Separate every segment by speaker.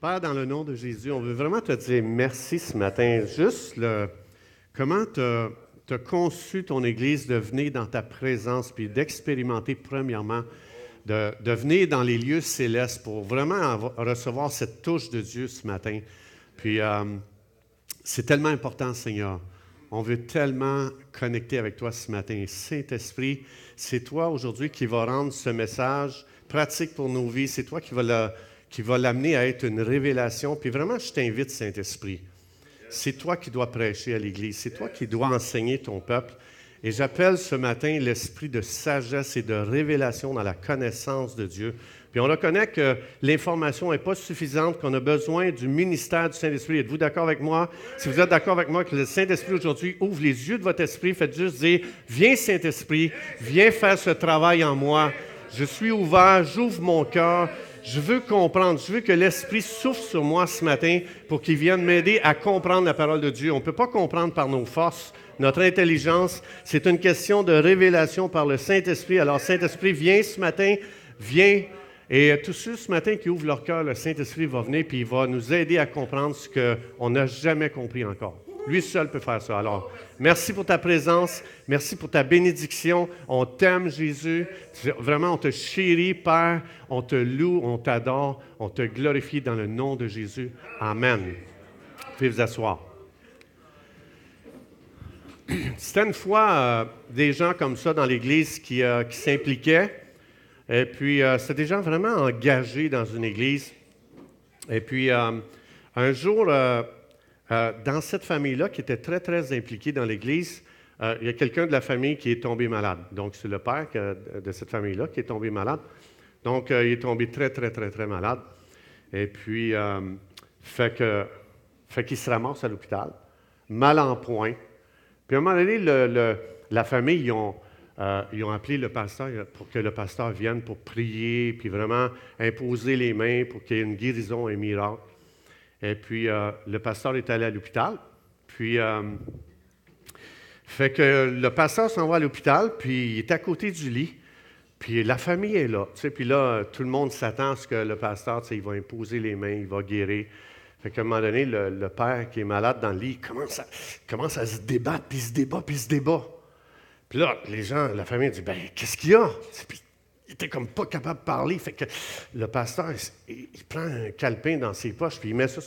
Speaker 1: Père, dans le nom de Jésus, on veut vraiment te dire merci ce matin. Juste comment tu as conçu ton Église de venir dans ta présence, puis d'expérimenter premièrement, de, venir dans les lieux célestes pour vraiment recevoir cette touche de Dieu ce matin. Puis euh, c'est tellement important, Seigneur. On veut tellement connecter avec toi ce matin. Saint-Esprit, c'est toi aujourd'hui qui va rendre ce message pratique pour nos vies. C'est toi qui va le qui va l'amener à être une révélation. Puis vraiment, je t'invite, Saint-Esprit. C'est toi qui dois prêcher à l'Église. C'est toi qui dois enseigner ton peuple. Et j'appelle ce matin l'esprit de sagesse et de révélation dans la connaissance de Dieu. Puis on reconnaît que l'information n'est pas suffisante, qu'on a besoin du ministère du Saint-Esprit. Êtes-vous d'accord avec moi? Si vous êtes d'accord avec moi que le Saint-Esprit aujourd'hui ouvre les yeux de votre esprit, faites juste dire, viens Saint-Esprit, viens faire ce travail en moi. Je suis ouvert, j'ouvre mon cœur, je veux comprendre, je veux que l'Esprit souffle sur moi ce matin pour qu'il vienne m'aider à comprendre la parole de Dieu. On ne peut pas comprendre par nos forces, notre intelligence. C'est une question de révélation par le Saint-Esprit. Alors, Saint-Esprit, viens ce matin, viens. Et tous ceux ce matin qui ouvrent leur cœur, le Saint-Esprit va venir puis il va nous aider à comprendre ce qu'on n'a jamais compris encore. Lui seul peut faire ça. Alors, merci pour ta présence. Merci pour ta bénédiction. On t'aime, Jésus. Vraiment, on te chérit, Père. On te loue, on t'adore. On te glorifie dans le nom de Jésus. Amen. Pouvez vous asseoir. C'était une fois euh, des gens comme ça dans l'Église qui, euh, s'impliquaient. Et puis, euh, c'était des gens vraiment engagés dans une Église. Et puis, un jour, euh, dans cette famille-là, qui était très, très impliquée dans l'Église, euh, il y a quelqu'un de la famille qui est tombé malade. Donc, c'est le père de cette famille-là qui est tombé malade. Donc, euh, il est tombé très, très, très, très malade. Et puis, fait que fait qu'il se ramasse à l'hôpital, mal en point. Puis, à un moment donné, la famille, ils ont, ils ont appelé le pasteur pour que le pasteur vienne pour prier, puis vraiment imposer les mains pour qu'il y ait une guérison, un miracle. Et puis, euh, le pasteur est allé à l'hôpital. Puis, euh, fait que le pasteur s'en va à l'hôpital, puis il est à côté du lit. Puis la famille est là. Puis là, tout le monde s'attend à ce que le pasteur, il va imposer les mains, il va guérir. Fait qu'à un moment donné, le, père qui est malade dans le lit, commence à, commence à se débattre, puis il se débat, puis il se débat. Puis là, les gens, la famille dit, ben, qu'est-ce qu'il y a? Il était comme pas capable de parler. Fait que le pasteur, il, prend un calepin dans ses poches, puis il met ça,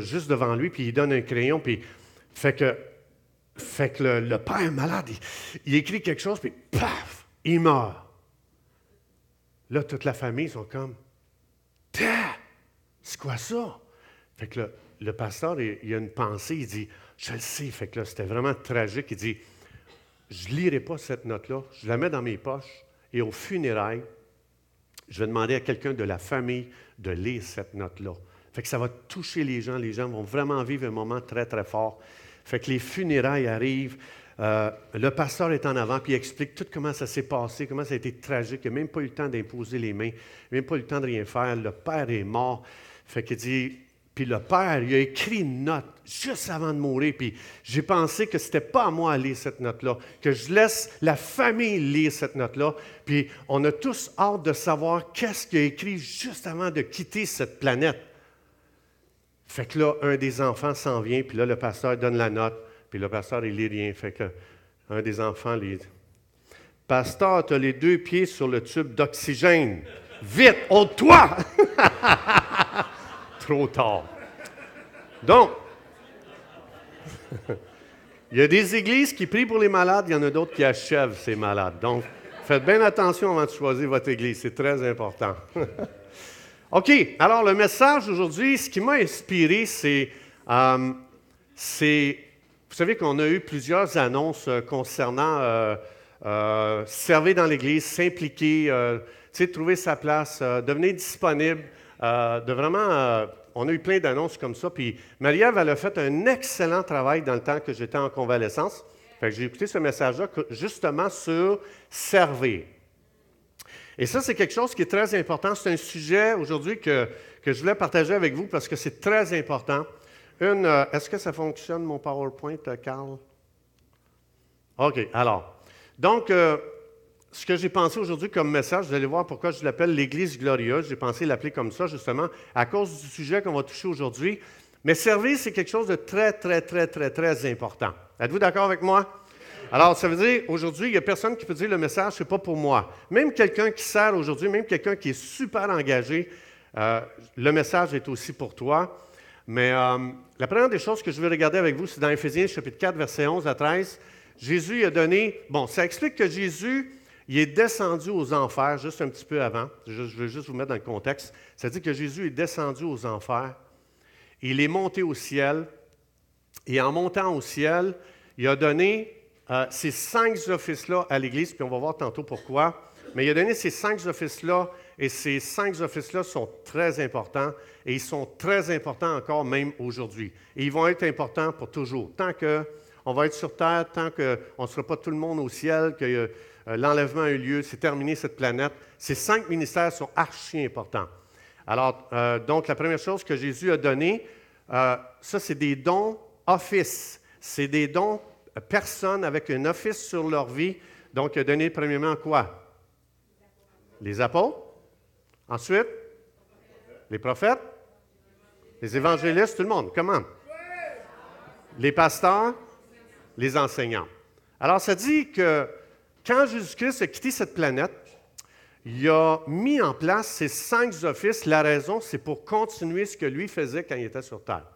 Speaker 1: juste devant lui, puis il donne un crayon, puis fait que, fait que le, père malade, il, écrit quelque chose, puis paf, il meurt. Là, toute la famille sont comme, c'est quoi ça? Fait que le, pasteur, il, a une pensée, il dit, je le sais. Fait que là, c'était vraiment tragique. Il dit, je lirai pas cette note-là, je la mets dans mes poches, et aux funérailles, je vais demander à quelqu'un de la famille de lire cette note-là. Fait que ça va toucher les gens. Les gens vont vraiment vivre un moment très, très fort. Fait que les funérailles arrivent. Euh, le pasteur est en avant, puis il explique tout comment ça s'est passé, comment ça a été tragique. Il n'a même pas eu le temps d'imposer les mains, il n'a même pas eu le temps de rien faire. Le père est mort. Fait qu'il dit puis le père, il a écrit une note juste avant de mourir. Puis j'ai pensé que ce n'était pas à moi à lire cette note-là, que je laisse la famille lire cette note-là. Puis on a tous hâte de savoir qu'est-ce qu'il a écrit juste avant de quitter cette planète. Fait que là, un des enfants s'en vient, puis là, le pasteur donne la note, puis le pasteur, il lit rien. Fait que un des enfants lit Pasteur, tu as les deux pieds sur le tube d'oxygène. Vite, ôte-toi! trop tard. Donc, il y a des églises qui prient pour les malades, il y en a d'autres qui achèvent ces malades. Donc, faites bien attention avant de choisir votre église, c'est très important. OK, alors le message aujourd'hui, ce qui m'a inspiré, c'est, euh, vous savez qu'on a eu plusieurs annonces euh, concernant euh, servir dans l'église, s'impliquer, trouver sa place, devenir disponible. Euh, de vraiment, euh, on a eu plein d'annonces comme ça. Puis Marie-Ève, elle a fait un excellent travail dans le temps que j'étais en convalescence. j'ai écouté ce message-là justement sur servir. Et ça, c'est quelque chose qui est très important. C'est un sujet aujourd'hui que, je voulais partager avec vous parce que c'est très important. Une, euh, est-ce que ça fonctionne, mon PowerPoint, Carl? OK, alors. Donc, ce que j'ai pensé aujourd'hui comme message, vous allez voir pourquoi je l'appelle l'Église glorieuse. J'ai pensé l'appeler comme ça, justement, à cause du sujet qu'on va toucher aujourd'hui. Mais servir, c'est quelque chose de très, très, très, très, très important. Êtes-vous d'accord avec moi? Alors, ça veut dire, aujourd'hui, il n'y a personne qui peut dire le message, ce n'est pas pour moi. Même quelqu'un qui sert aujourd'hui, même quelqu'un qui est super engagé, euh, le message est aussi pour toi. Mais euh, la première des choses que je veux regarder avec vous, c'est dans Éphésiens chapitre 4, versets 11 à 13. Jésus a donné, bon, ça explique que Jésus, il est descendu aux enfers juste un petit peu avant. Je, veux juste vous mettre dans le contexte. Dit que Jésus est descendu aux enfers. Il est monté au ciel. Et en montant au ciel, il a donné euh, ces cinq offices-là à l'Église, puis on va voir tantôt pourquoi. Mais il a donné ces cinq offices-là, et ces cinq offices-là sont très importants, et ils sont très importants encore même aujourd'hui. Et ils vont être importants pour toujours. Tant qu'on va être sur Terre, tant qu'on ne sera pas tout le monde au ciel, que euh, l'enlèvement a eu lieu, c'est terminé cette planète, ces cinq ministères sont archi importants. Alors, euh, donc, la première chose que Jésus a donné, ça, c'est des dons office. C'est des dons personnes avec un office sur leur vie. Donc, il a donné premièrement quoi? Les apôtres. Ensuite, les prophètes. Les évangélistes, tout le monde. Comment? Les pasteurs, les enseignants. Alors, ça dit que quand Jésus-Christ a quitté cette planète, il a mis en place ces cinq offices. La raison, c'est pour continuer ce que lui faisait quand il était sur terre.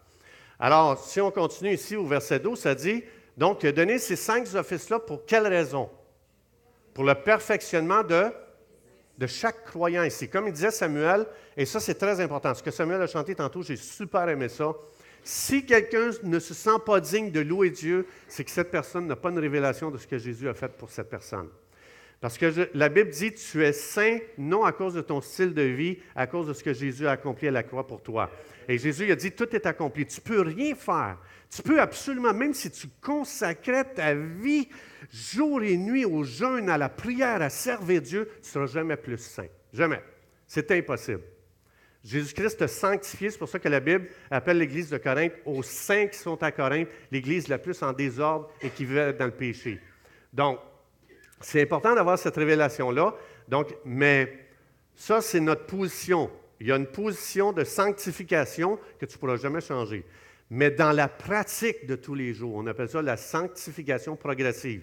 Speaker 1: Alors, si on continue ici au verset 12, ça dit donc, il a donné ces cinq offices-là pour quelle raison? Pour le perfectionnement de, de chaque croyant ici. Comme il disait Samuel, et ça c'est très important, ce que Samuel a chanté tantôt, j'ai super aimé ça. Si quelqu'un ne se sent pas digne de louer Dieu, c'est que cette personne n'a pas une révélation de ce que Jésus a fait pour cette personne. Parce que la Bible dit, tu es saint non à cause de ton style de vie, à cause de ce que Jésus a accompli à la croix pour toi. Et Jésus a dit, tout est accompli. Tu peux rien faire. Tu peux absolument, même si tu consacrais ta vie jour et nuit au jeûne, à la prière, à servir Dieu, tu ne seras jamais plus saint. Jamais. C'est impossible. Jésus-Christ t'a sanctifié, c'est pour ça que la Bible appelle l'Église de Corinthe aux saints qui sont à Corinthe, l'Église la plus en désordre et qui vit dans le péché. Donc, c'est important d'avoir cette révélation-là. Donc, mais ça, c'est notre position. Il y a une position de sanctification que tu ne pourras jamais changer. Mais dans la pratique de tous les jours, on appelle ça la sanctification progressive.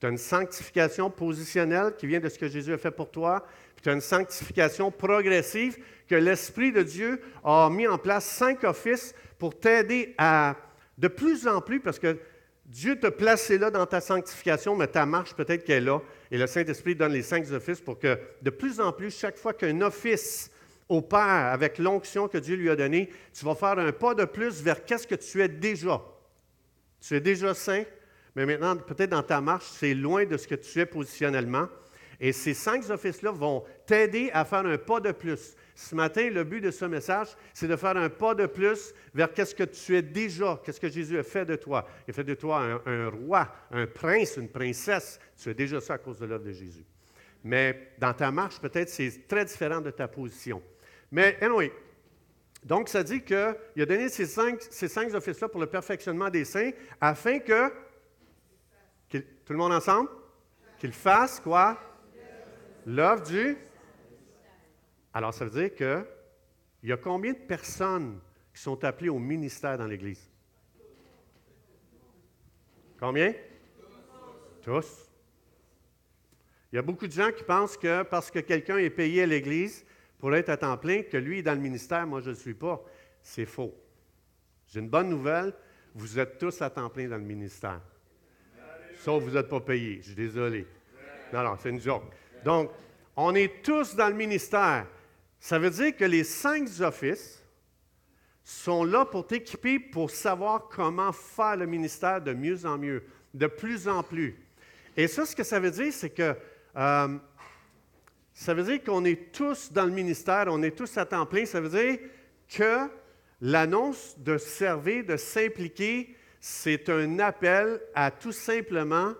Speaker 1: Tu as une sanctification positionnelle qui vient de ce que Jésus a fait pour toi, puis tu as une sanctification progressive que l'Esprit de Dieu a mis en place cinq offices pour t'aider à, de plus en plus, parce que Dieu t'a placé là dans ta sanctification, mais ta marche peut-être qu'elle est là, et le Saint-Esprit donne les cinq offices pour que de plus en plus, chaque fois qu'un office opère avec l'onction que Dieu lui a donnée, tu vas faire un pas de plus vers qu'est-ce que tu es déjà. Tu es déjà saint, mais maintenant, peut-être dans ta marche, c'est loin de ce que tu es positionnellement. Et ces cinq offices-là vont t'aider à faire un pas de plus. Ce matin, le but de ce message, c'est de faire un pas de plus vers qu'est-ce que tu es déjà, qu'est-ce que Jésus a fait de toi. Il a fait de toi un, roi, un prince, une princesse. Tu es déjà ça à cause de l'œuvre de Jésus. Mais dans ta marche, peut-être c'est très différent de ta position. Mais anyway, donc ça dit qu'il a donné ces cinq, ces cinq offices-là pour le perfectionnement des saints afin que, tout le monde ensemble, qu'il fasse quoi? L'œuvre du? Alors, ça veut dire qu'il y a combien de personnes qui sont appelées au ministère dans l'Église? Combien? Tous. Il y a beaucoup de gens qui pensent que parce que quelqu'un est payé à l'Église pour être à temps plein, que lui est dans le ministère, moi je ne le suis pas. C'est faux. J'ai une bonne nouvelle, vous êtes tous à temps plein dans le ministère. Sauf que vous n'êtes pas payé. Je suis désolé. Non, non, c'est une joke. Donc, on est tous dans le ministère. Ça veut dire que les cinq offices sont là pour t'équiper pour savoir comment faire le ministère de mieux en mieux, de plus en plus. Et ça, ce que ça veut dire, c'est que euh, ça veut dire qu'on est tous dans le ministère, on est tous à temps plein. Ça veut dire que l'annonce de servir, de s'impliquer, c'est un appel à tout simplement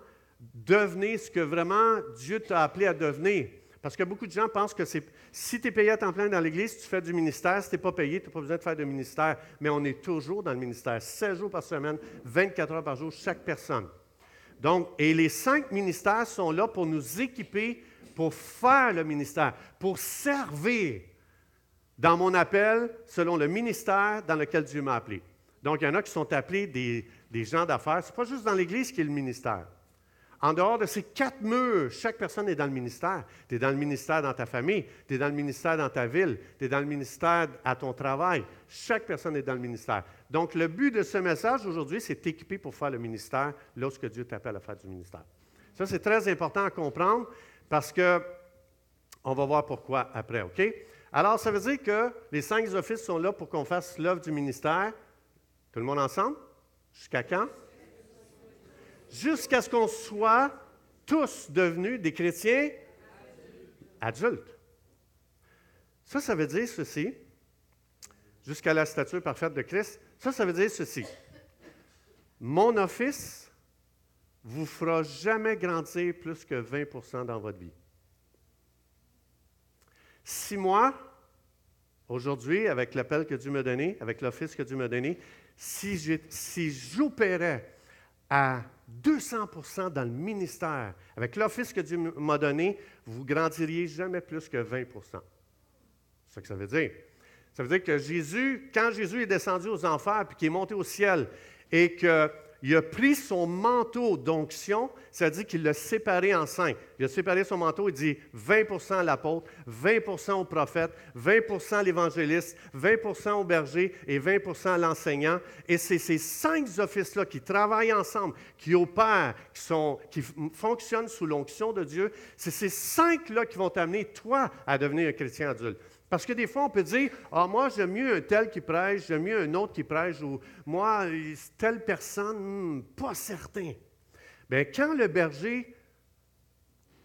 Speaker 1: devenir ce que vraiment Dieu t'a appelé à devenir. Parce que beaucoup de gens pensent que si tu es payé à temps plein dans l'Église, tu fais du ministère. Si tu n'es pas payé, tu n'as pas besoin de faire de ministère. Mais on est toujours dans le ministère, 16 jours par semaine, 24 heures par jour, chaque personne. Donc, et les cinq ministères sont là pour nous équiper pour faire le ministère, pour servir dans mon appel selon le ministère dans lequel Dieu m'a appelé. Donc, il y en a qui sont appelés des, des gens d'affaires. Ce n'est pas juste dans l'Église qui est le ministère. En dehors de ces quatre murs, chaque personne est dans le ministère. Tu es dans le ministère dans ta famille, tu es dans le ministère dans ta ville, tu es dans le ministère à ton travail. Chaque personne est dans le ministère. Donc, le but de ce message aujourd'hui, c'est t'équiper pour faire le ministère lorsque Dieu t'appelle à faire du ministère. Ça, c'est très important à comprendre parce que on va voir pourquoi après, OK? Alors, ça veut dire que les cinq offices sont là pour qu'on fasse l'œuvre du ministère. Tout le monde ensemble? Jusqu'à quand? Jusqu'à ce qu'on soit tous devenus des chrétiens adultes. Ça, ça veut dire ceci. Jusqu'à la stature parfaite de Christ. Ça, ça veut dire ceci. Mon office vous fera jamais grandir plus que 20% dans votre vie. Si moi, aujourd'hui, avec l'appel que Dieu m'a donné, avec l'office que Dieu m'a donné, si j'opérais à 200% dans le ministère, avec l'office que Dieu m'a donné, vous grandiriez jamais plus que 20% C'est ce que ça veut dire. Ça veut dire que Jésus, quand Jésus est descendu aux enfers puis qu'il est monté au ciel et que il a pris son manteau d'onction, c'est-à-dire qu'il l'a séparé en cinq. Il a séparé son manteau, il dit 20% à l'apôtre, 20% au prophète, 20% à l'évangéliste, 20% au berger et 20% à l'enseignant. Et c'est ces cinq offices-là qui travaillent ensemble, qui opèrent, qui, qui fonctionnent sous l'onction de Dieu. C'est ces cinq-là qui vont t'amener, toi, à devenir un chrétien adulte. Parce que des fois, on peut dire Ah, moi, j'aime mieux un tel qui prêche, j'aime mieux un autre qui prêche, ou moi, telle personne, hmm, pas certain. Bien, quand le berger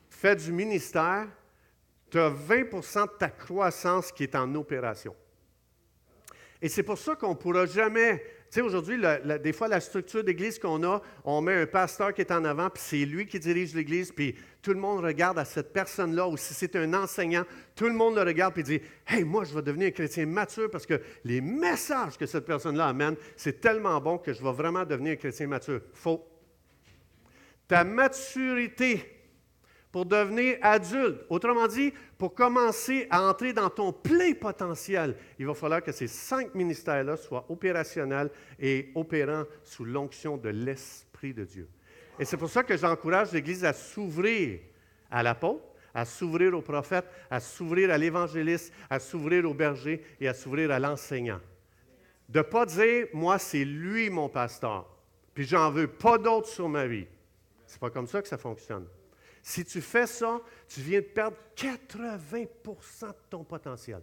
Speaker 1: fait du ministère, tu as 20% de ta croissance qui est en opération. Et c'est pour ça qu'on ne pourra jamais tu sais, aujourd'hui, des fois, la structure d'église qu'on a, on met un pasteur qui est en avant, puis c'est lui qui dirige l'église, puis tout le monde regarde à cette personne-là, ou si c'est un enseignant, tout le monde le regarde et dit Hey, moi, je vais devenir un chrétien mature parce que les messages que cette personne-là amène, c'est tellement bon que je vais vraiment devenir un chrétien mature. Faux. Ta maturité pour devenir adulte. Autrement dit, pour commencer à entrer dans ton plein potentiel, il va falloir que ces cinq ministères-là soient opérationnels et opérants sous l'onction de l'Esprit de Dieu. Et c'est pour ça que j'encourage l'Église à s'ouvrir à l'apôtre, à s'ouvrir au prophète, à s'ouvrir à l'évangéliste, à s'ouvrir au berger et à s'ouvrir à l'enseignant. De ne pas dire, moi, c'est lui mon pasteur, puis j'en veux pas d'autre sur ma vie. C'est pas comme ça que ça fonctionne. Si tu fais ça, tu viens de perdre 80% de ton potentiel.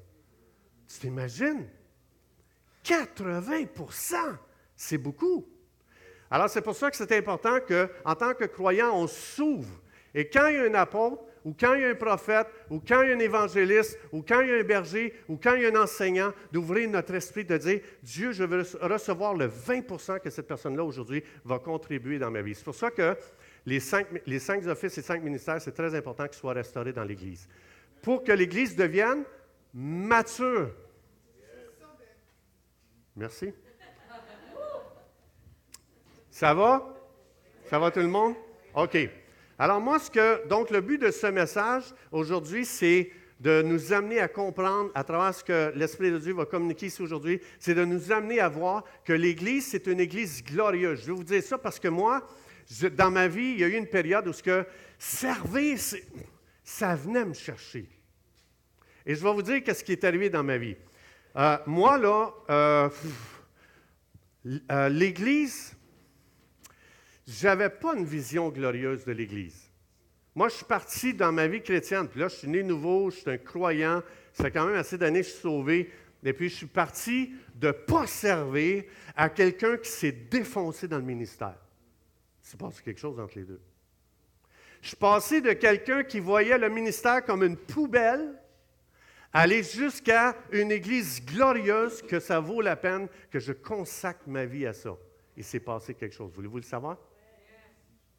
Speaker 1: Tu t'imagines? 80% c'est beaucoup. Alors, c'est pour ça que c'est important qu'en tant que croyant, on s'ouvre. Et quand il y a un apôtre, ou quand il y a un prophète, ou quand il y a un évangéliste, ou quand il y a un berger, ou quand il y a un enseignant, d'ouvrir notre esprit, de dire Dieu, je veux recevoir le 20% que cette personne-là aujourd'hui va contribuer dans ma vie. C'est pour ça que les cinq, les cinq offices et cinq ministères, c'est très important qu'ils soient restaurés dans l'Église. Pour que l'Église devienne mature. Merci. Ça va? Ça va tout le monde? OK. Alors moi, ce que, donc le but de ce message aujourd'hui, c'est de nous amener à comprendre, à travers ce que l'Esprit de Dieu va communiquer ici aujourd'hui, c'est de nous amener à voir que l'Église, c'est une Église glorieuse. Je vais vous dire ça parce que moi, dans ma vie, il y a eu une période où ce que servir, ça venait me chercher. Et je vais vous dire qu'est-ce qui est arrivé dans ma vie. Euh, moi, là, euh, euh, l'Église, j'avais pas une vision glorieuse de l'Église. Moi, je suis parti dans ma vie chrétienne, puis là, je suis né nouveau, je suis un croyant, ça fait quand même assez d'années que je suis sauvé, et puis je suis parti de ne pas servir à quelqu'un qui s'est défoncé dans le ministère. Il s'est passé quelque chose entre les deux. Je suis passé de quelqu'un qui voyait le ministère comme une poubelle, aller jusqu'à une église glorieuse que ça vaut la peine que je consacre ma vie à ça. Il s'est passé quelque chose. Voulez-vous le savoir?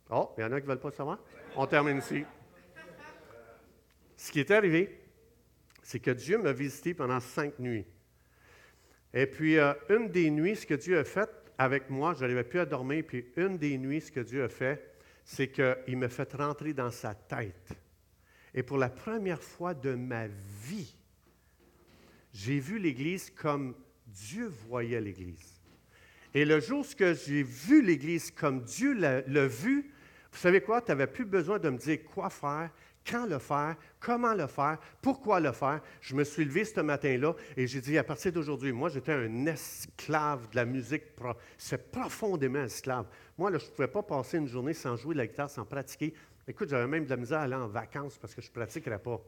Speaker 1: Oh, il y en a qui ne veulent pas savoir? On termine ici. Ce qui est arrivé, c'est que Dieu m'a visité pendant cinq nuits. Et puis, euh, une des nuits, ce que Dieu a fait, avec moi, je n'arrivais plus à dormir. Puis une des nuits, ce que Dieu a fait, c'est qu'il me fait rentrer dans sa tête. Et pour la première fois de ma vie, j'ai vu l'Église comme Dieu voyait l'Église. Et le jour où j'ai vu l'Église comme Dieu l'a vu, vous savez quoi? Tu n'avais plus besoin de me dire quoi faire, quand le faire, comment le faire, pourquoi le faire. Je me suis levé ce matin-là et j'ai dit, à partir d'aujourd'hui, moi, j'étais un esclave de la musique. C'est profondément esclave. Moi, je ne pouvais pas passer une journée sans jouer de la guitare, sans pratiquer. Écoute, j'avais même de la misère à aller en vacances parce que je ne pratiquerais pas.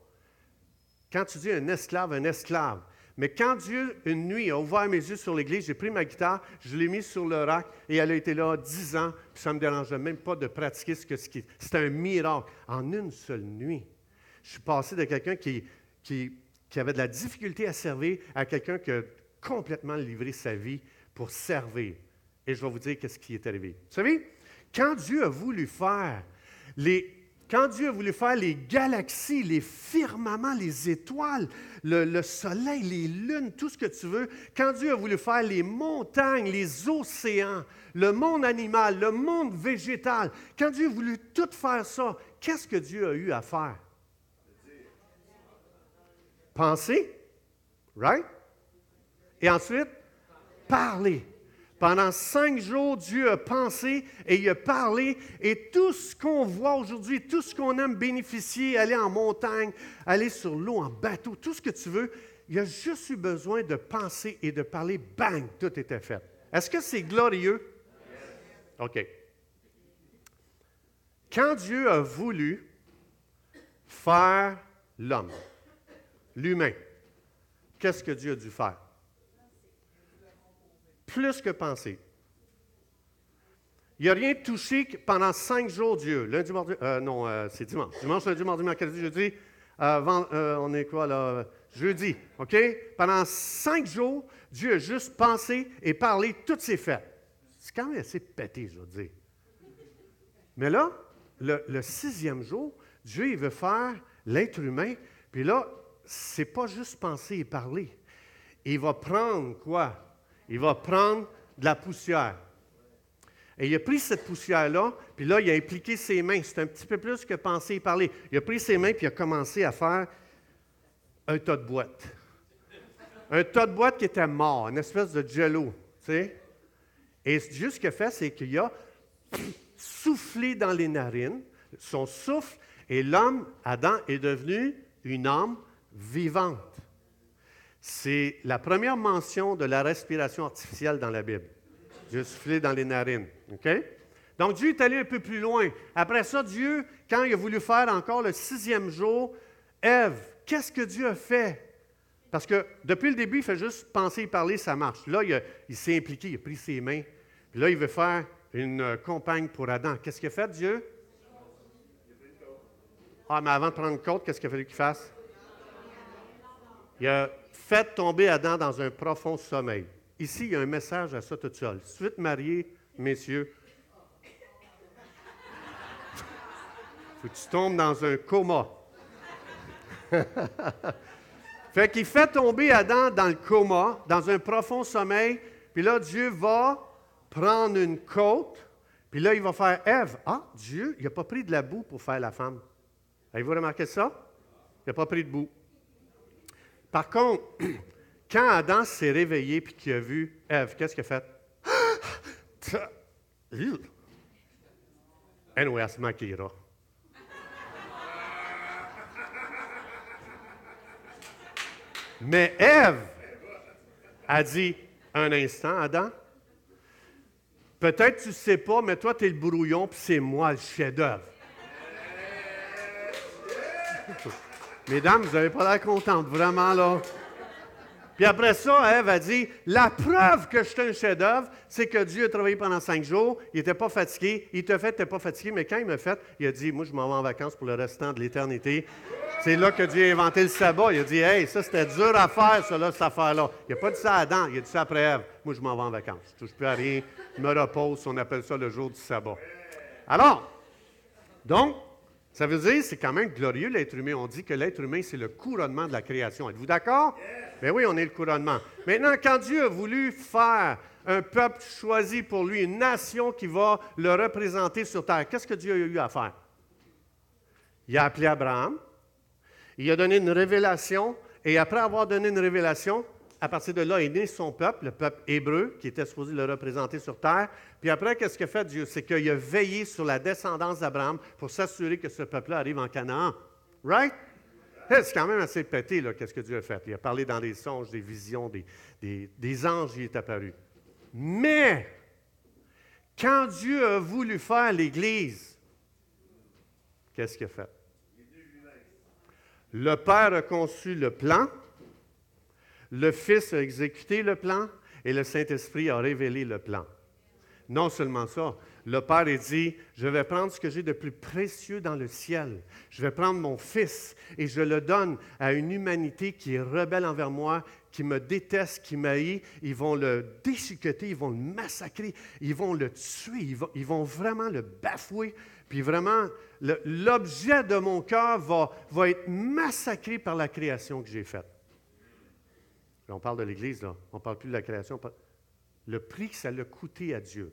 Speaker 1: Quand tu dis un esclave, un esclave, mais quand Dieu, une nuit, a ouvert mes yeux sur l'Église, j'ai pris ma guitare, je l'ai mise sur le rack et elle a été là dix ans, puis ça ne me dérangeait même pas de pratiquer ce que c'est. C'était un miracle. En une seule nuit, je suis passé de quelqu'un qui, qui, avait de la difficulté à servir à quelqu'un qui a complètement livré sa vie pour servir. Et je vais vous dire qu'est-ce qui est arrivé. Vous savez, quand Dieu a voulu faire les, quand Dieu a voulu faire les galaxies, les firmaments, les étoiles, le, soleil, les lunes, tout ce que tu veux, quand Dieu a voulu faire les montagnes, les océans, le monde animal, le monde végétal, quand Dieu a voulu tout faire ça, qu'est-ce que Dieu a eu à faire? Penser, right? Et ensuite, parler. Pendant cinq jours, Dieu a pensé et il a parlé. Et tout ce qu'on voit aujourd'hui, tout ce qu'on aime bénéficier, aller en montagne, aller sur l'eau, en bateau, tout ce que tu veux, il a juste eu besoin de penser et de parler. Bang, tout était fait. Est-ce que c'est glorieux? OK. Quand Dieu a voulu faire l'homme, l'humain, qu'est-ce que Dieu a dû faire? Plus que penser. Il n'a rien touché pendant cinq jours, Dieu. Lundi, mardi, euh, non, euh, c'est dimanche. Dimanche, lundi, mardi, mercredi, jeudi. Euh, on est quoi là? Jeudi, OK? Pendant cinq jours, Dieu a juste pensé et parlé toutes ses fêtes. C'est quand même assez pété, je veux dire. Mais là, le, le sixième jour, Dieu, il veut faire l'être humain. Puis là, c'est pas juste penser et parler. Il va prendre quoi? Il va prendre de la poussière. Et il a pris cette poussière-là, puis là, il a impliqué ses mains. C'est un petit peu plus que penser et parler. Il a pris ses mains, puis il a commencé à faire un tas de boîtes. Un tas de boîtes qui était mort, une espèce de jello, tu sais. Et juste ce qu'il a fait, c'est qu'il a soufflé dans les narines, son souffle, et l'homme, Adam, est devenu une âme vivante. C'est la première mention de la respiration artificielle dans la Bible. Dieu soufflé dans les narines. Donc Dieu est allé un peu plus loin. Après ça, Dieu, quand il a voulu faire encore le sixième jour, Ève, qu'est-ce que Dieu a fait? Parce que depuis le début, il fait juste penser et parler, ça marche. Là, il, s'est impliqué, il a pris ses mains. là, il veut faire une compagne pour Adam. Qu'est-ce qu'il a fait, Dieu? Ah, mais avant de prendre compte, qu'est-ce qu'il a fallu qu'il fasse? Il a Faites tomber Adam dans un profond sommeil. Ici, il y a un message à ça tout seul. Suite mariée, messieurs, faut que tu tombes dans un coma. fait qu'il fait tomber Adam dans le coma, dans un profond sommeil, puis là, Dieu va prendre une côte, puis là, il va faire Ève. Ah, Dieu, il n'a pas pris de la boue pour faire la femme. Avez-vous remarqué ça? Il n'a pas pris de boue. Par contre, quand Adam s'est réveillé et qu'il a vu Ève, qu'est-ce qu'il a fait? Anyway, c'est Makira. Mais Ève a dit un instant, Adam, peut-être tu ne sais pas, mais toi, tu es le brouillon, puis c'est moi le chef-d'œuvre. Mesdames, vous n'avez pas l'air contente, vraiment, là. Puis après ça, Ève a dit La preuve que je suis un chef-d'œuvre, c'est que Dieu a travaillé pendant cinq jours, il n'était pas fatigué, il t'a fait, tu n'étais pas fatigué, mais quand il m'a fait, il a dit Moi, je m'en vais en vacances pour le restant de l'éternité. C'est là que Dieu a inventé le sabbat. Il a dit Hey, ça, c'était dur à faire, ça, là, cette affaire-là. Il n'a pas dit ça à Adam, il a dit ça après Ève. Moi, je m'en vais en vacances. Je ne touche plus à rien, je me repose, on appelle ça le jour du sabbat. Alors, donc, ça veut dire, c'est quand même glorieux l'être humain. On dit que l'être humain, c'est le couronnement de la création. Êtes-vous d'accord? Bien oui, on est le couronnement. Maintenant, quand Dieu a voulu faire un peuple choisi pour lui, une nation qui va le représenter sur terre. Qu'est-ce que Dieu a eu à faire? Il a appelé Abraham, il a donné une révélation, et après avoir donné une révélation, à partir de là est né son peuple, le peuple hébreu, qui était supposé le représenter sur terre. Puis après, qu'est-ce que fait Dieu? C'est qu'il a veillé sur la descendance d'Abraham pour s'assurer que ce peuple-là arrive en Canaan. Right? C'est quand même assez pété, là, qu'est-ce que Dieu a fait. Il a parlé dans des songes, des visions, des, des anges, il est apparu. Mais, quand Dieu a voulu faire l'Église, qu'est-ce qu'il a fait? Le Père a conçu le plan, le Fils a exécuté le plan et le Saint-Esprit a révélé le plan. Non seulement ça, le Père a dit, je vais prendre ce que j'ai de plus précieux dans le ciel. Je vais prendre mon Fils et je le donne à une humanité qui est rebelle envers moi, qui me déteste, qui m'haït. Ils vont le déchiqueter, ils vont le massacrer, ils vont le tuer, ils vont, vraiment le bafouer. Puis vraiment, l'objet de mon cœur va, va être massacré par la création que j'ai faite. On parle de l'Église. On ne parle plus de la création. Le prix que ça a coûté à Dieu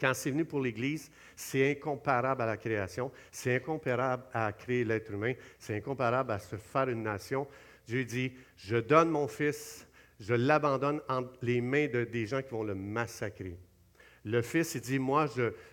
Speaker 1: quand c'est venu pour l'Église, c'est incomparable à la création, c'est incomparable à créer l'être humain, c'est incomparable à se faire une nation. Dieu dit, je donne mon fils, je l'abandonne entre les mains de, des gens qui vont le massacrer. Le Fils, il dit, moi,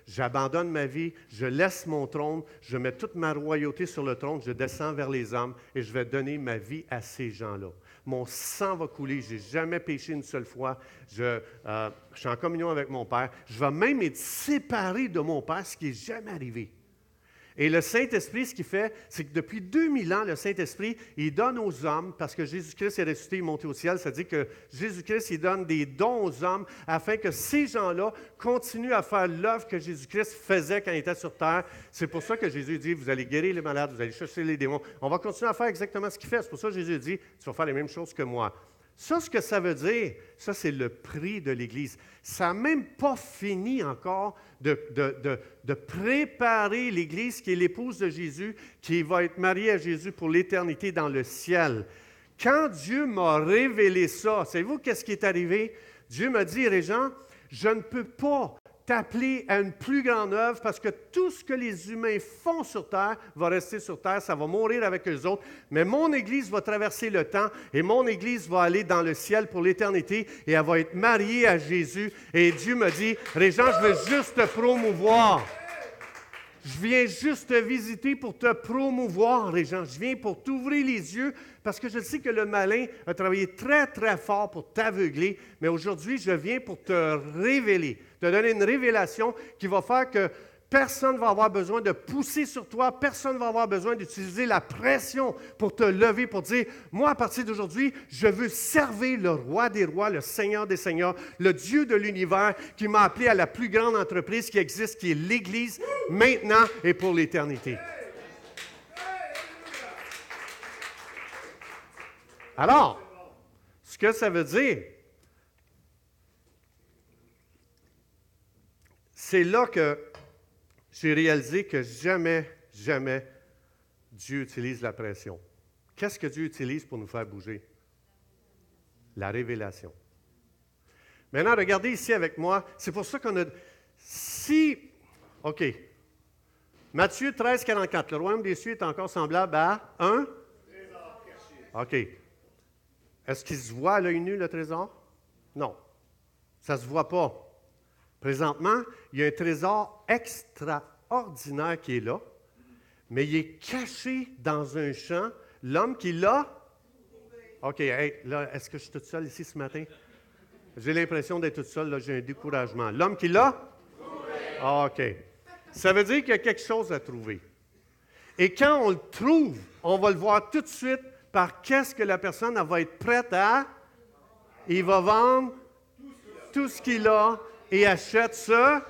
Speaker 1: j'abandonne ma vie, je laisse mon trône, je mets toute ma royauté sur le trône, je descends vers les hommes et je vais donner ma vie à ces gens-là mon sang va couler, je n'ai jamais péché une seule fois, je, euh, je, suis en communion avec mon Père, je vais même être séparé de mon Père, ce qui n'est jamais arrivé. Et le Saint-Esprit, ce qu'il fait, c'est que depuis 2000 ans, le Saint-Esprit, il donne aux hommes, parce que Jésus-Christ est ressuscité, est monté au ciel, dit que Jésus-Christ, il donne des dons aux hommes afin que ces gens-là continuent à faire l'œuvre que Jésus-Christ faisait quand il était sur terre. C'est pour ça que Jésus dit, vous allez guérir les malades, vous allez chasser les démons. On va continuer à faire exactement ce qu'il fait. C'est pour ça que Jésus dit, tu vas faire les mêmes choses que moi. Ça, ce que ça veut dire, ça, c'est le prix de l'Église. Ça n'a même pas fini encore de, préparer l'Église qui est l'épouse de Jésus, qui va être mariée à Jésus pour l'éternité dans le ciel. Quand Dieu m'a révélé ça, savez-vous qu'est-ce qui est arrivé? Dieu m'a dit, Régent, je ne peux pas t'appeler à une plus grande œuvre parce que tout ce que les humains font sur terre va rester sur terre, ça va mourir avec eux autres. Mais mon Église va traverser le temps et mon Église va aller dans le ciel pour l'éternité et elle va être mariée à Jésus. Et Dieu me dit, Régent, je veux juste te promouvoir. Je viens juste te visiter pour te promouvoir, Régent. Je viens pour t'ouvrir les yeux parce que je sais que le malin a travaillé très, très fort pour t'aveugler. Mais aujourd'hui, je viens pour te révéler te donner une révélation qui va faire que personne ne va avoir besoin de pousser sur toi, personne ne va avoir besoin d'utiliser la pression pour te lever, pour dire, moi, à partir d'aujourd'hui, je veux servir le roi des rois, le Seigneur des seigneurs, le Dieu de l'univers qui m'a appelé à la plus grande entreprise qui existe, qui est l'Église, maintenant et pour l'éternité. Alors, ce que ça veut dire, c'est là que j'ai réalisé que jamais, jamais Dieu utilise la pression. Qu'est-ce que Dieu utilise pour nous faire bouger? La révélation. Maintenant, regardez ici avec moi. C'est pour ça qu'on a. Si. OK. Matthieu 13, 44. Le royaume des cieux est encore semblable à un? OK. Est-ce qu'il se voit à l'œil nu, le trésor? Non. Ça ne se voit pas. Présentement, il y a un trésor extraordinaire qui est là, mais il est caché dans un champ. L'homme qui l'a. OK, là, est-ce que je suis toute seule ici ce matin? J'ai l'impression d'être toute seule, là, j'ai un découragement. L'homme qui l'a? OK. Ça veut dire qu'il y a quelque chose à trouver. Et quand on le trouve, on va le voir tout de suite par qu'est-ce que la personne va être prête à. Il va vendre tout ce qu'il a et achète ça.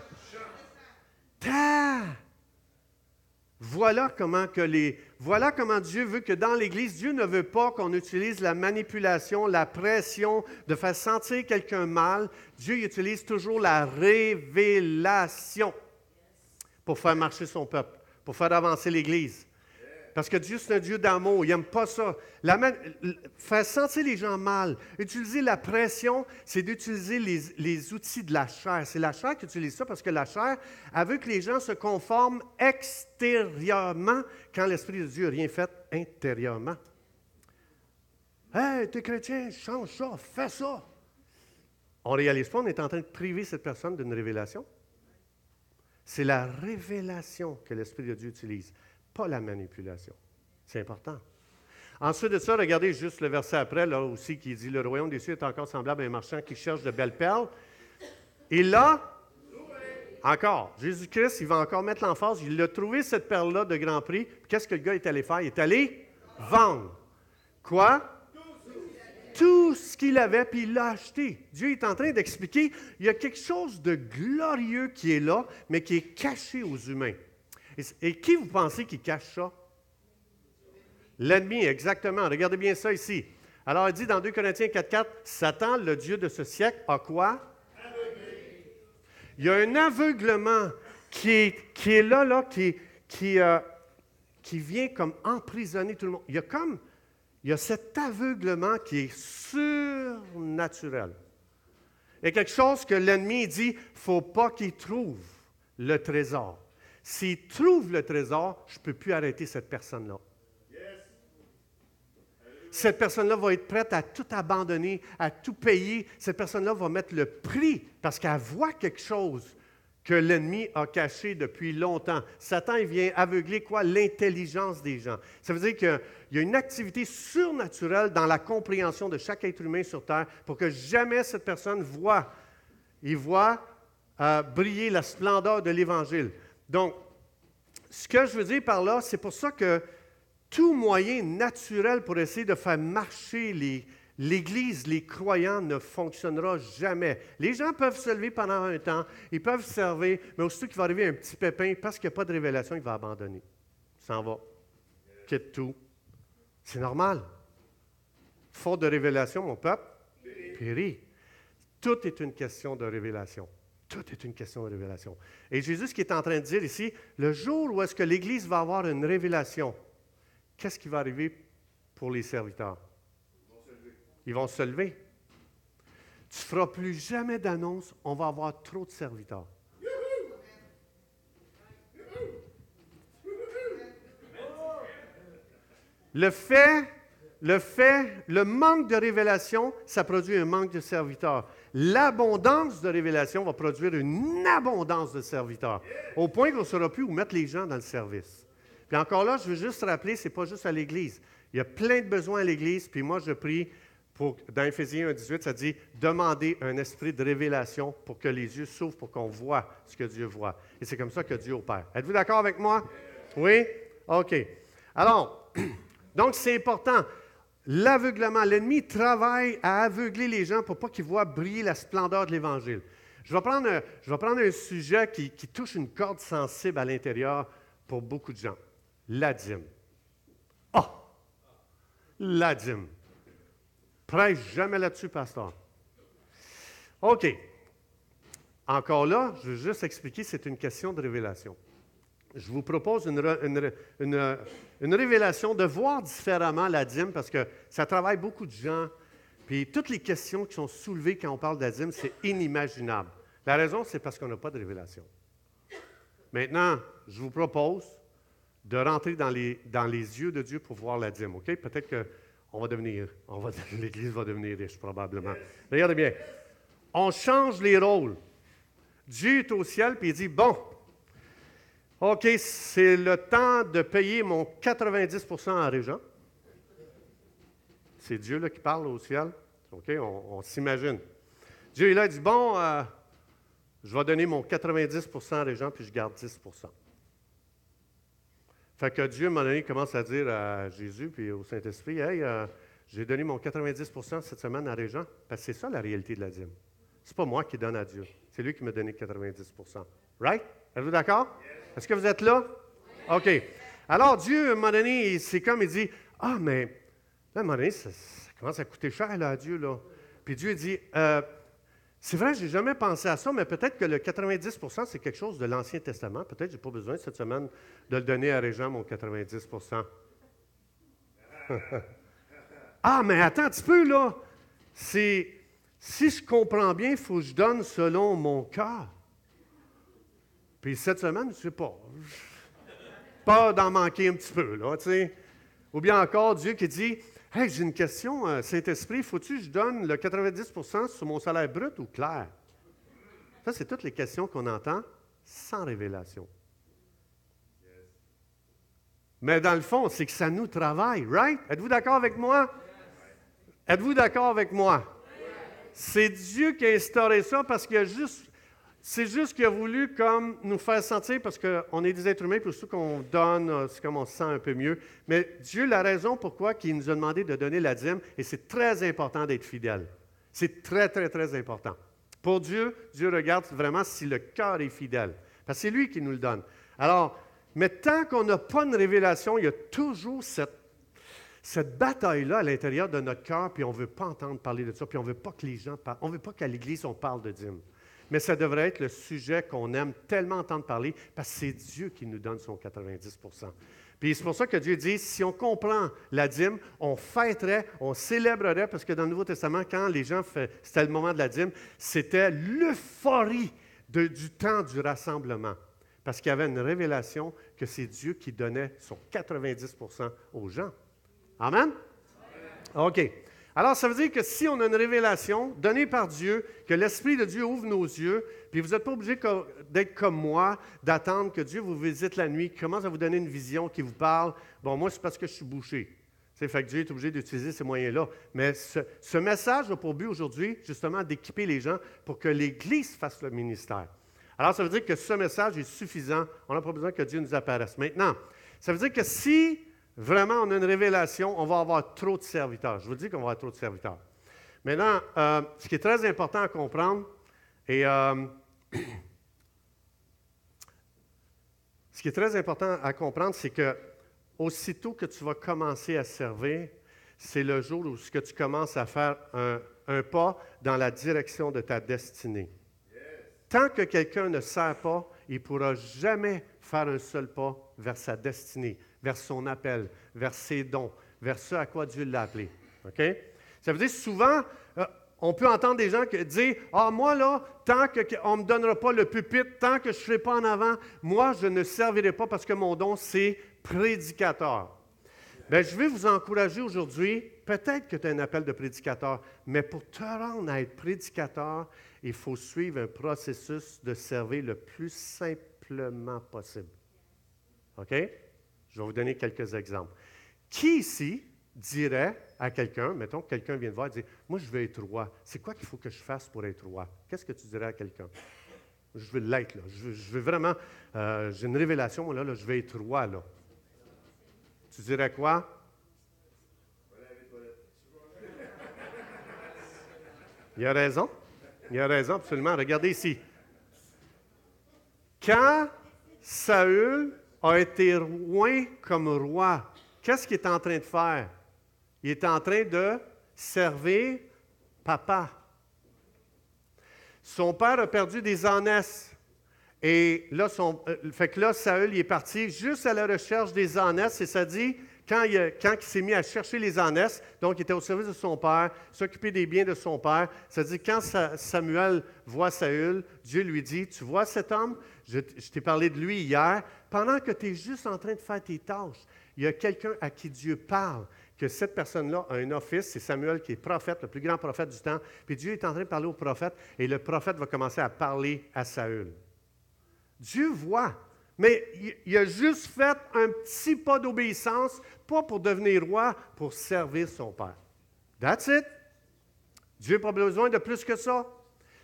Speaker 1: Voilà comment, voilà comment Dieu veut que dans l'Église, Dieu ne veut pas qu'on utilise la manipulation, la pression de faire sentir quelqu'un mal. Dieu utilise toujours la révélation pour faire marcher son peuple, pour faire avancer l'Église. Parce que Dieu, c'est un Dieu d'amour. Il n'aime pas ça. faire sentir les gens mal, utiliser la pression, c'est d'utiliser les, outils de la chair. C'est la chair qui utilise ça parce que la chair, elle veut que les gens se conforment extérieurement quand l'Esprit de Dieu n'a rien fait intérieurement. Hey, t'es chrétien, change ça, fais ça. On ne réalise pas, on est en train de priver cette personne d'une révélation. C'est la révélation que l'Esprit de Dieu utilise, pas la manipulation. C'est important. Ensuite de ça, regardez juste le verset après, là aussi, qui dit Le royaume des cieux est encore semblable à un marchand qui cherche de belles perles. Et là, encore, Jésus-Christ, il va encore mettre l'emphase. Il a trouvé cette perle-là de grand prix. Qu'est-ce que le gars est allé faire? Il est allé vendre. Quoi? tout ce qu'il avait, puis il l'a acheté. Dieu est en train d'expliquer, il y a quelque chose de glorieux qui est là, mais qui est caché aux humains. Et, qui vous pensez qui cache ça? L'ennemi, exactement. Regardez bien ça ici. Alors, il dit dans 2 Corinthiens 4.4, Satan, le Dieu de ce siècle, a quoi? Il y a un aveuglement qui est, là, là, euh, qui vient comme emprisonner tout le monde. Il y a comme il y a cet aveuglement qui est surnaturel. Il y a quelque chose que l'ennemi dit, il ne faut pas qu'il trouve le trésor. S'il trouve le trésor, je ne peux plus arrêter cette personne-là. Cette personne-là va être prête à tout abandonner, à tout payer. Cette personne-là va mettre le prix parce qu'elle voit quelque chose que l'ennemi a caché depuis longtemps. Satan il vient aveugler quoi? L'intelligence des gens. Ça veut dire qu'il y a une activité surnaturelle dans la compréhension de chaque être humain sur Terre pour que jamais cette personne voit, il voit euh, briller la splendeur de l'Évangile. Donc, ce que je veux dire par là, c'est pour ça que tout moyen naturel pour essayer de faire marcher les, l'Église, les croyants ne fonctionnera jamais. Les gens peuvent se lever pendant un temps, ils peuvent servir, mais aussitôt qu'il va arriver un petit pépin, parce qu'il n'y a pas de révélation, il va abandonner. Il s'en va. Quitte tout. C'est normal. Faute de révélation, mon peuple périt. Tout est une question de révélation. Tout est une question de révélation. Et Jésus, ce qu'il est en train de dire ici, le jour où est-ce que l'Église va avoir une révélation, qu'est-ce qui va arriver pour les serviteurs? Ils vont se lever. Tu ne feras plus jamais d'annonce, on va avoir trop de serviteurs. Le fait, le fait, le manque de révélation, ça produit un manque de serviteurs. L'abondance de révélation va produire une abondance de serviteurs, au point qu'on ne saura plus où mettre les gens dans le service. Puis encore là, je veux juste rappeler, ce n'est pas juste à l'Église. Il y a plein de besoins à l'Église, puis moi, je prie dans Éphésiens 1,18, ça dit demander un esprit de révélation pour que les yeux s'ouvrent, pour qu'on voit ce que Dieu voit. Et c'est comme ça que Dieu opère. Êtes-vous d'accord avec moi? Oui? OK. Alors, donc c'est important. L'aveuglement, l'ennemi travaille à aveugler les gens pour pas qu'ils voient briller la splendeur de l'Évangile. Je vais prendre, un sujet qui, touche une corde sensible à l'intérieur pour beaucoup de gens. La dîme. Oh! La dîme. Prêche jamais là-dessus, pasteur. OK. Encore là, je veux juste expliquer, c'est une question de révélation. Je vous propose une, révélation de voir différemment la dîme parce que ça travaille beaucoup de gens. Puis toutes les questions qui sont soulevées quand on parle de la dîme, c'est inimaginable. La raison, c'est parce qu'on n'a pas de révélation. Maintenant, je vous propose de rentrer dans les, dans les yeux de Dieu pour voir la dîme. OK? Peut-être que on va devenir, l'Église va devenir riche probablement. Regardez bien, on change les rôles. Dieu est au ciel, puis il dit, bon, OK, c'est le temps de payer mon 90% en régent. C'est Dieu là, qui parle au ciel. OK, on, s'imagine. Dieu il dit, bon, euh, je vais donner mon 90% en régent, puis je garde 10% fait que Dieu, à un moment donné, commence à dire à Jésus puis au Saint-Esprit Hey, euh, j'ai donné mon 90% cette semaine à Régent. Parce que c'est ça la réalité de la dîme. C'est pas moi qui donne à Dieu. C'est lui qui m'a donné 90% Right? Êtes-vous d'accord? Est-ce que vous êtes là? OK. Alors, Dieu, à un moment donné, c'est comme il dit Ah, mais là, à un moment donné, ça, commence à coûter cher là, à Dieu. Là. Puis Dieu dit euh, C'est vrai, je n'ai jamais pensé à ça, mais peut-être que le 90% c'est quelque chose de l'Ancien Testament. Peut-être que je n'ai pas besoin cette semaine de le donner à Régent, mon 90% Ah, mais attends un petit peu, là. C'est, si je comprends bien, il faut que je donne selon mon cœur. Puis cette semaine, je ne sais pas. Pas d'en manquer un petit peu, là, tu sais. Ou bien encore, Dieu qui dit Hey, j'ai une question, euh, Saint-Esprit, faut-tu que je donne le 90% sur mon salaire brut ou clair? Ça, c'est toutes les questions qu'on entend sans révélation. Mais dans le fond, c'est que ça nous travaille, right? Êtes-vous d'accord avec moi? Êtes-vous d'accord avec moi? C'est Dieu qui a instauré ça parce qu'il a juste c'est juste qu'il a voulu comme nous faire sentir, parce qu'on est des êtres humains, puis surtout qu'on donne, euh, c'est comme on se sent un peu mieux. Mais Dieu, la raison pourquoi il nous a demandé de donner la dîme, et c'est très important d'être fidèle. C'est très, très, très important. Pour Dieu, Dieu regarde vraiment si le cœur est fidèle. Parce que c'est lui qui nous le donne. Alors, mais tant qu'on n'a pas une révélation, il y a toujours cette, cette bataille-là à l'intérieur de notre cœur, puis on ne veut pas entendre parler de ça, puis on ne veut pas que les gens parlent. On ne veut pas qu'à l'Église, on parle de dîme mais ça devrait être le sujet qu'on aime tellement entendre parler parce que c'est Dieu qui nous donne son 90% Puis c'est pour ça que Dieu dit, si on comprend la dîme, on fêterait, on célébrerait, parce que dans le Nouveau Testament, quand les gens c'était le moment de la dîme, c'était l'euphorie du temps du rassemblement. Parce qu'il y avait une révélation que c'est Dieu qui donnait son 90% aux gens. Amen? OK. Alors, ça veut dire que si on a une révélation donnée par Dieu, que l'Esprit de Dieu ouvre nos yeux, puis vous n'êtes pas obligé d'être comme moi, d'attendre que Dieu vous visite la nuit, qu'il commence à vous donner une vision, qui vous parle. Bon, moi, c'est parce que je suis bouché. C'est fait que Dieu est obligé d'utiliser ces moyens-là. Mais ce, ce, message a pour but aujourd'hui, justement, d'équiper les gens pour que l'Église fasse le ministère. Alors, ça veut dire que ce message est suffisant. On n'a pas besoin que Dieu nous apparaisse. Maintenant, ça veut dire que si vraiment on a une révélation, on va avoir trop de serviteurs. Je vous dis qu'on va avoir trop de serviteurs. Maintenant, euh, ce qui est très important à comprendre, et euh, ce qui est très important à comprendre, c'est que aussitôt que tu vas commencer à servir, c'est le jour où ce que tu commences à faire un, un pas dans la direction de ta destinée. Tant que quelqu'un ne sert pas, il ne pourra jamais faire un seul pas vers sa destinée, vers son appel, vers ses dons, vers ce à quoi Dieu l'a appelé. OK? Ça veut dire souvent, euh, on peut entendre des gens dire Ah, moi, là, tant qu'on ne me donnera pas le pupitre, tant que je ne serai pas en avant, moi, je ne servirai pas parce que mon don, c'est prédicateur. Bien, je vais vous encourager aujourd'hui. Peut-être que tu as un appel de prédicateur, mais pour te rendre à être prédicateur, il faut suivre un processus de servir le plus simplement possible. OK? Je vais vous donner quelques exemples. Qui ici dirait à quelqu'un, mettons que quelqu'un vient de voir et dit Moi, je veux être roi. C'est quoi qu'il faut que je fasse pour être roi Qu'est-ce que tu dirais à quelqu'un? Je veux l'être, là. Je veux, vraiment. Euh, j'ai une révélation, là, là, je veux être roi, là. Tu dirais quoi? Il a raison. Il a raison, absolument. Regardez ici. Quand Saül a été roi comme roi, qu'est-ce qu'il est en train de faire? Il est en train de servir papa. Son père a perdu des ânesses. Et là, euh, fait que là, Saül est parti juste à la recherche des ânesses, et ça dit, quand il, s'est mis à chercher les ânesses, donc il était au service de son père, s'occuper des biens de son père, dit, quand Samuel voit Saül, Dieu lui dit, tu vois cet homme, je, t'ai parlé de lui hier, pendant que tu es juste en train de faire tes tâches, il y a quelqu'un à qui Dieu parle, que cette personne-là a un office, c'est Samuel qui est prophète, le plus grand prophète du temps, puis Dieu est en train de parler au prophète, et le prophète va commencer à parler à Saül. Dieu voit, mais il a juste fait un petit pas d'obéissance, pas pour devenir roi, pour servir son Père. That's it. Dieu n'a pas besoin de plus que ça.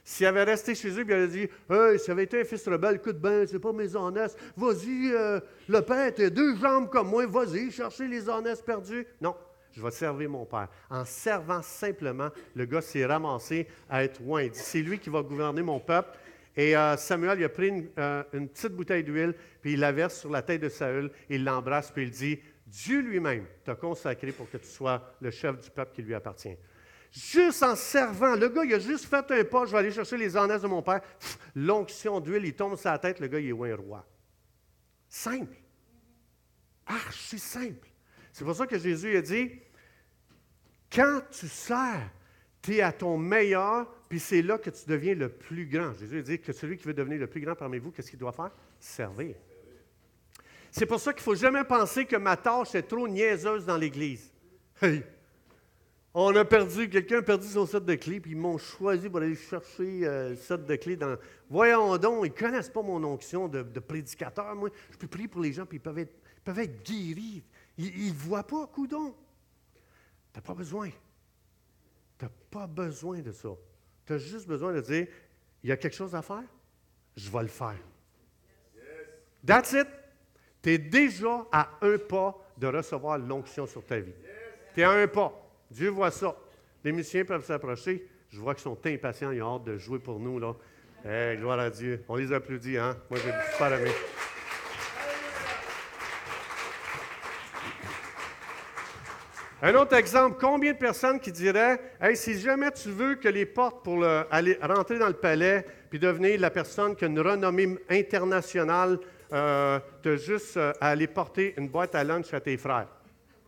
Speaker 1: S'il avait resté chez eux, il aurait dit Hey, ça avait été un fils rebelle, écoute bien, c'est pas mes honnêtes. Vas-y, euh, le père, tu deux jambes comme moi, vas-y, chercher les honnêtes perdus. Non, je vais servir mon père. En servant simplement, le gars s'est ramassé à être loin. Il dit C'est lui qui va gouverner mon peuple. Et euh, Samuel, il a pris une, euh, une petite bouteille d'huile, puis il la verse sur la tête de Saül, il l'embrasse, puis il dit Dieu lui-même t'a consacré pour que tu sois le chef du peuple qui lui appartient. Juste en servant. Le gars, il a juste fait un pas, je vais aller chercher les ânesses de mon père. L'onction d'huile, il tombe sur la tête, le gars, il est un roi. Simple. Archi simple. C'est pour ça que Jésus a dit, quand tu sers, tu es à ton meilleur, puis c'est là que tu deviens le plus grand. Jésus dit que celui qui veut devenir le plus grand parmi vous, qu'est-ce qu'il doit faire? Servir. C'est pour ça qu'il ne faut jamais penser que ma tâche est trop niaiseuse dans l'Église. Hey! On a perdu, quelqu'un a perdu son set de clés, puis ils m'ont choisi pour aller chercher euh, le set de clés dans. Voyons donc, ils ne connaissent pas mon onction de, prédicateur. Moi, je peux prier pour les gens, puis ils peuvent être, peuvent être guéris. Ils ne voient pas, coudon. Tu n'as pas besoin. Tu n'as pas besoin de ça. Tu as juste besoin de dire il y a quelque chose à faire, je vais le faire. That's it. Tu es déjà à un pas de recevoir l'onction sur ta vie. Tu es à un pas. Dieu voit ça. Les musiciens peuvent s'approcher. Je vois qu'ils sont impatients, ils ont hâte de jouer pour nous. Là. Hey, gloire à Dieu. On les applaudit, hein? Moi, j'ai super aimé. Un autre exemple, combien de personnes qui diraient Hey, si jamais tu veux que les portes pour aller rentrer dans le palais puis devenir la personne qui a une renommée internationale, euh, juste euh, aller porter une boîte à lunch à tes frères.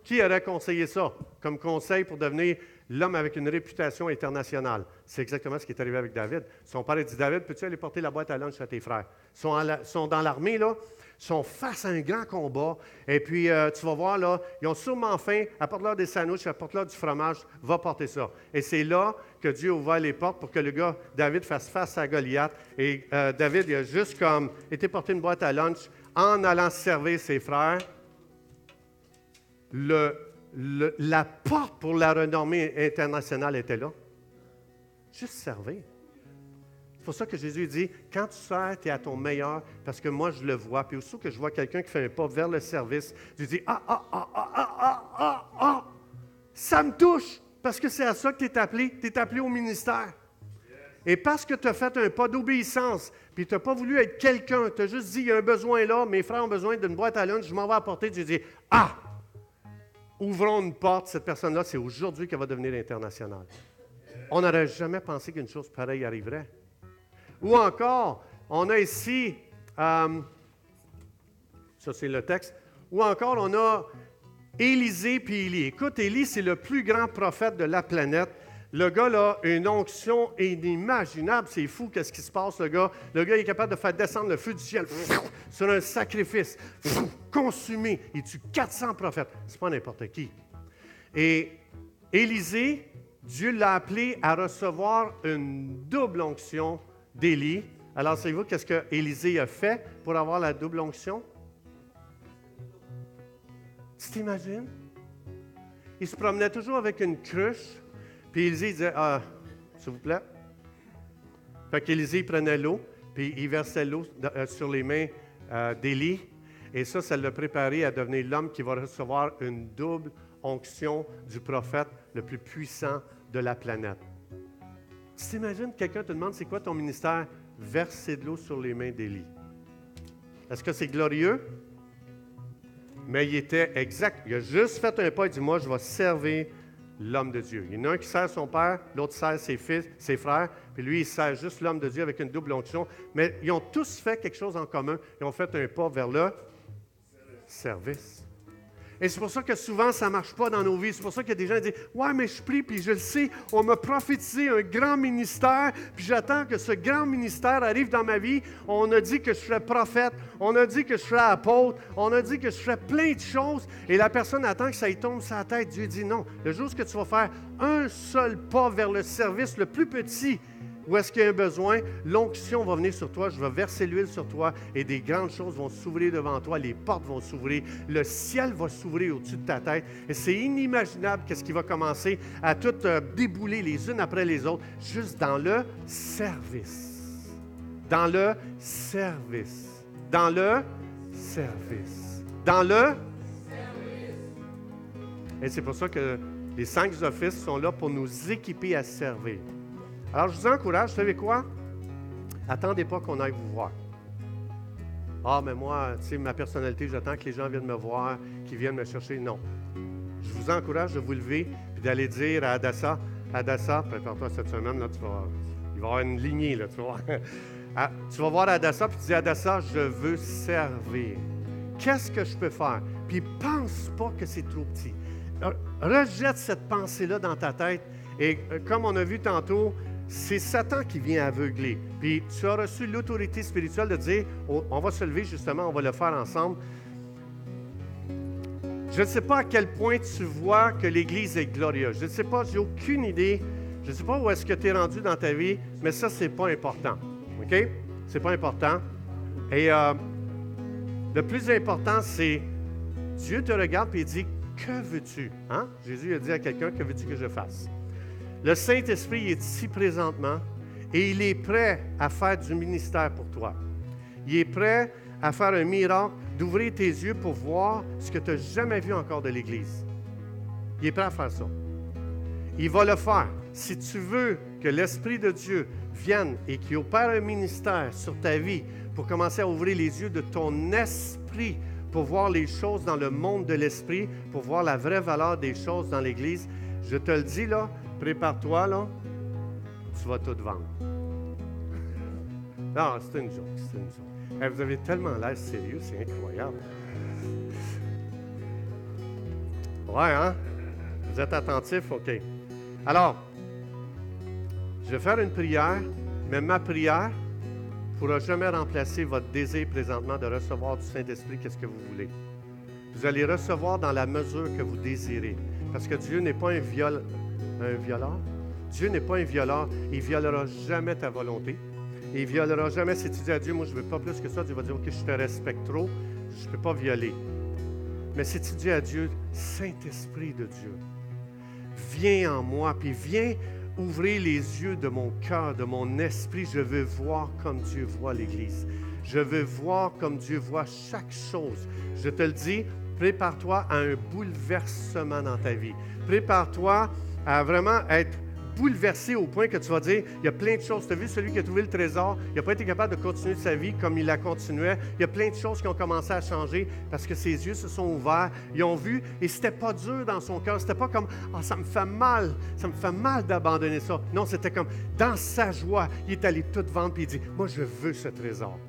Speaker 1: Qui aurait conseillé ça comme conseil pour devenir l'homme avec une réputation internationale? C'est exactement ce qui est arrivé avec David. Son père a dit David, peux-tu aller porter la boîte à lunch à tes frères? Ils sont, dans l'armée, là sont face à un grand combat. Et puis, euh, tu vas voir, là, ils ont sûrement faim. Apporte-leur des sandwichs, apporte-leur du fromage, va porter ça. Et c'est là que Dieu ouvre les portes pour que le gars, David, fasse face à Goliath. Et euh, David, il a juste comme été porter une boîte à lunch en allant servir ses frères le, la porte pour la renommée internationale était là. Juste servir. C'est pour ça que Jésus dit, quand tu sers, tu es à ton meilleur, parce que moi, je le vois. Puis aussitôt que je vois quelqu'un qui fait un pas vers le service, je dis, ah, ah, ah, ah, ah, ah, ah, ah. ça me touche, parce que c'est à ça que tu es appelé. Tu es appelé au ministère. Et parce que tu as fait un pas d'obéissance, puis tu n'as pas voulu être quelqu'un, tu as juste dit, il y a un besoin là, mes frères ont besoin d'une boîte à lunch, je m'en vais apporter, tu dis, ah, ouvrons une porte, cette personne-là, c'est aujourd'hui qu'elle va devenir internationale. On n'aurait jamais pensé qu'une chose pareille arriverait. Ou encore, on a ici, euh, ça c'est le texte, ou encore on a Élisée puis Élie. Écoute, Élie, c'est le plus grand prophète de la planète. Le gars a une onction inimaginable. C'est fou, qu'est-ce qui se passe, le gars. Le gars est capable de faire descendre le feu du ciel sur un sacrifice consumé. Il tue 400 prophètes. C'est pas n'importe qui. Et Élisée, Dieu l'a appelé à recevoir une double onction d'Élie. Alors, savez-vous qu'est-ce que Élisée a fait pour avoir la double onction? Tu t'imagines? Il se promenait toujours avec une cruche, puis Élisée disait Ah, s'il vous plaît. Fait qu'Élisée prenait l'eau, puis il versait l'eau euh, sur les mains euh, d'Élie. Et ça, ça l'a préparé à devenir l'homme qui va recevoir une double onction du prophète le plus puissant de la planète. Tu t'imagines, quelqu'un te demande c'est quoi ton ministère? Verser de l'eau sur les mains d'Élie. Est-ce que c'est glorieux? Mais il était exact. Il a juste fait un pas. Il dit Moi, je vais servir l'homme de Dieu. Il y en a un qui sert son père, l'autre sert ses fils, ses frères, puis lui, il sert juste l'homme de Dieu avec une double onction. Mais ils ont tous fait quelque chose en commun. Ils ont fait un pas vers le service. Et c'est pour ça que souvent, ça ne marche pas dans nos vies. C'est pour ça qu'il y a des gens qui disent Ouais, mais je prie, puis je le sais, on m'a prophétisé un grand ministère, puis j'attends que ce grand ministère arrive dans ma vie. On a dit que je serais prophète, on a dit que je serais apôtre, on a dit que je ferais plein de choses, et la personne attend que ça y tombe sur la tête. Dieu dit Non. Le jour que tu vas faire un seul pas vers le service le plus petit, où est-ce qu'il y a un besoin? L'onction va venir sur toi, je vais verser l'huile sur toi et des grandes choses vont s'ouvrir devant toi, les portes vont s'ouvrir, le ciel va s'ouvrir au-dessus de ta tête. Et c'est inimaginable qu'est-ce qui va commencer à tout euh, débouler les unes après les autres, juste dans le service. Dans le service. Dans le service. Dans le service. Et c'est pour ça que les cinq offices sont là pour nous équiper à servir. Alors, je vous encourage, vous savez quoi? Attendez pas qu'on aille vous voir. Ah, mais moi, tu sais, ma personnalité, j'attends que les gens viennent me voir, qu'ils viennent me chercher. Non. Je vous encourage de vous lever et d'aller dire à Adassa Adassa, prépare-toi cette semaine, tu vas, il va y avoir une lignée, là, tu vas voir. Ah, tu vas voir Adassa, puis tu dis, Adassa, je veux servir. Qu'est-ce que je peux faire? Puis pense pas que c'est trop petit. Rejette cette pensée-là dans ta tête. Et euh, comme on a vu tantôt, c'est Satan qui vient aveugler. Puis tu as reçu l'autorité spirituelle de dire, on va se lever justement, on va le faire ensemble. Je ne sais pas à quel point tu vois que l'Église est glorieuse. Je ne sais pas, j'ai aucune idée. Je ne sais pas où est-ce que tu es rendu dans ta vie, mais ça, ce n'est pas important. OK? Ce n'est pas important. Et euh, le plus important, c'est Dieu te regarde et il dit Que veux-tu? Hein? Jésus a dit à quelqu'un Que veux-tu que je fasse? Le Saint-Esprit est ici présentement et il est prêt à faire du ministère pour toi. Il est prêt à faire un miracle d'ouvrir tes yeux pour voir ce que tu n'as jamais vu encore de l'Église. Il est prêt à faire ça. Il va le faire. Si tu veux que l'Esprit de Dieu vienne et qu'il opère un ministère sur ta vie pour commencer à ouvrir les yeux de ton esprit pour voir les choses dans le monde de l'esprit, pour voir la vraie valeur des choses dans l'Église, je te le dis là, prépare-toi là, tu vas tout vendre. Non, c'est une joke, c'est une joke vous avez tellement l'air sérieux, c'est incroyable. Ouais, hein? Vous êtes attentif? OK. Alors, je vais faire une prière, mais ma prière ne pourra jamais remplacer votre désir présentement de recevoir du Saint-Esprit, qu'est-ce que vous voulez? Vous allez recevoir dans la mesure que vous désirez. Parce que Dieu n'est pas un, viol, un violeur. Dieu n'est pas un violeur. Il ne violera jamais ta volonté. Il ne violera jamais si tu dis à Dieu, moi je ne veux pas plus que ça. Dieu va dire, OK, je te respecte trop, je ne peux pas violer. Mais si tu dis à Dieu, Saint-Esprit de Dieu, viens en moi, puis viens ouvrir les yeux de mon cœur, de mon esprit. Je veux voir comme Dieu voit l'Église. Je veux voir comme Dieu voit chaque chose. Je te le dis, prépare-toi à un bouleversement dans ta vie. Prépare-toi à vraiment être bouleversé au point que tu vas dire, il y a plein de choses. Tu as vu celui qui a trouvé le trésor, il n'a pas été capable de continuer sa vie comme il la continuait. Il y a plein de choses qui ont commencé à changer parce que ses yeux se sont ouverts. Ils ont vu et c'était pas dur dans son cœur. C'était pas comme, ah, ça me fait mal, ça me fait mal d'abandonner ça. Non, c'était comme, dans sa joie, il est allé tout vendre et il dit, moi, je veux ce trésor.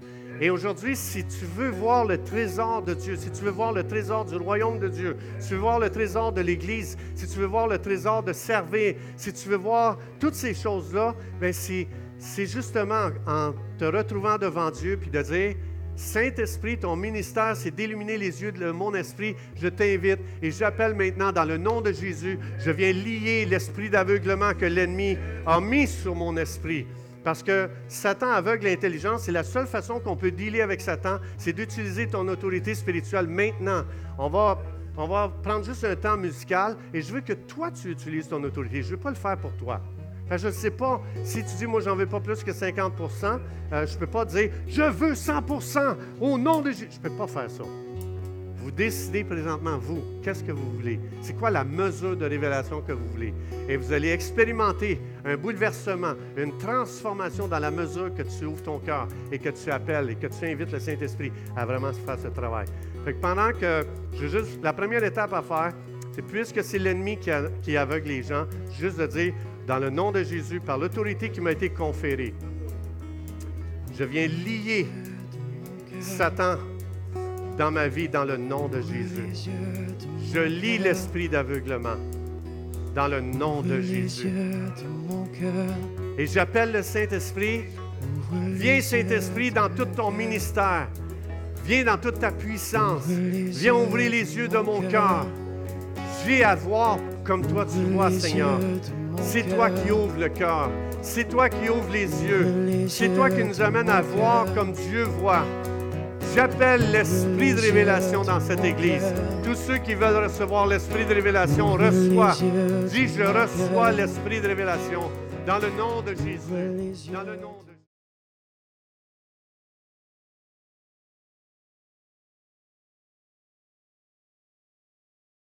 Speaker 1: Et aujourd'hui, si tu veux voir le trésor de Dieu, si tu veux voir le trésor du royaume de Dieu, si tu veux voir le trésor de l'Église, si tu veux voir le trésor de servir, si tu veux voir toutes ces choses-là, bien c'est justement en te retrouvant devant Dieu puis de dire, Saint-Esprit, ton ministère, c'est d'illuminer les yeux de mon esprit. Je t'invite et j'appelle maintenant dans le nom de Jésus, je viens lier l'esprit d'aveuglement que l'ennemi a mis sur mon esprit. Parce que Satan aveugle l'intelligence. C'est la seule façon qu'on peut dealer avec Satan, c'est d'utiliser ton autorité spirituelle maintenant. On va, on va prendre juste un temps musical et je veux que toi, tu utilises ton autorité. Je ne veux pas le faire pour toi. je ne sais pas, si tu dis, moi, j'en veux pas plus que 50% euh, je ne peux pas dire, je veux 100% au nom de Jésus. Je ne peux pas faire ça. Vous décidez présentement, vous, qu'est-ce que vous voulez? C'est quoi la mesure de révélation que vous voulez? Et vous allez expérimenter un bouleversement, une transformation dans la mesure que tu ouvres ton cœur et que tu appelles et que tu invites le Saint-Esprit à vraiment faire ce travail. Fait que pendant que, je juste, la première étape à faire, c'est puisque c'est l'ennemi qui, qui aveugle les gens, juste de dire, dans le nom de Jésus, par l'autorité qui m'a été conférée, je viens lier Satan dans ma vie dans le nom de Jésus. Je lis l'esprit d'aveuglement dans le nom de Jésus. Et j'appelle le Saint-Esprit. Viens, Saint-Esprit, dans tout ton ministère. Viens dans toute ta puissance. Viens ouvrir les yeux de mon cœur. Viens à voir comme toi tu vois, Seigneur. C'est toi qui ouvres le cœur. C'est toi qui ouvres les yeux. C'est toi qui nous amène à voir comme Dieu voit. J'appelle l'esprit de révélation dans cette église. Tous ceux qui veulent recevoir l'esprit de révélation, reçoivent. Dis, je reçois l'esprit de révélation dans le nom de Jésus. Dans le nom de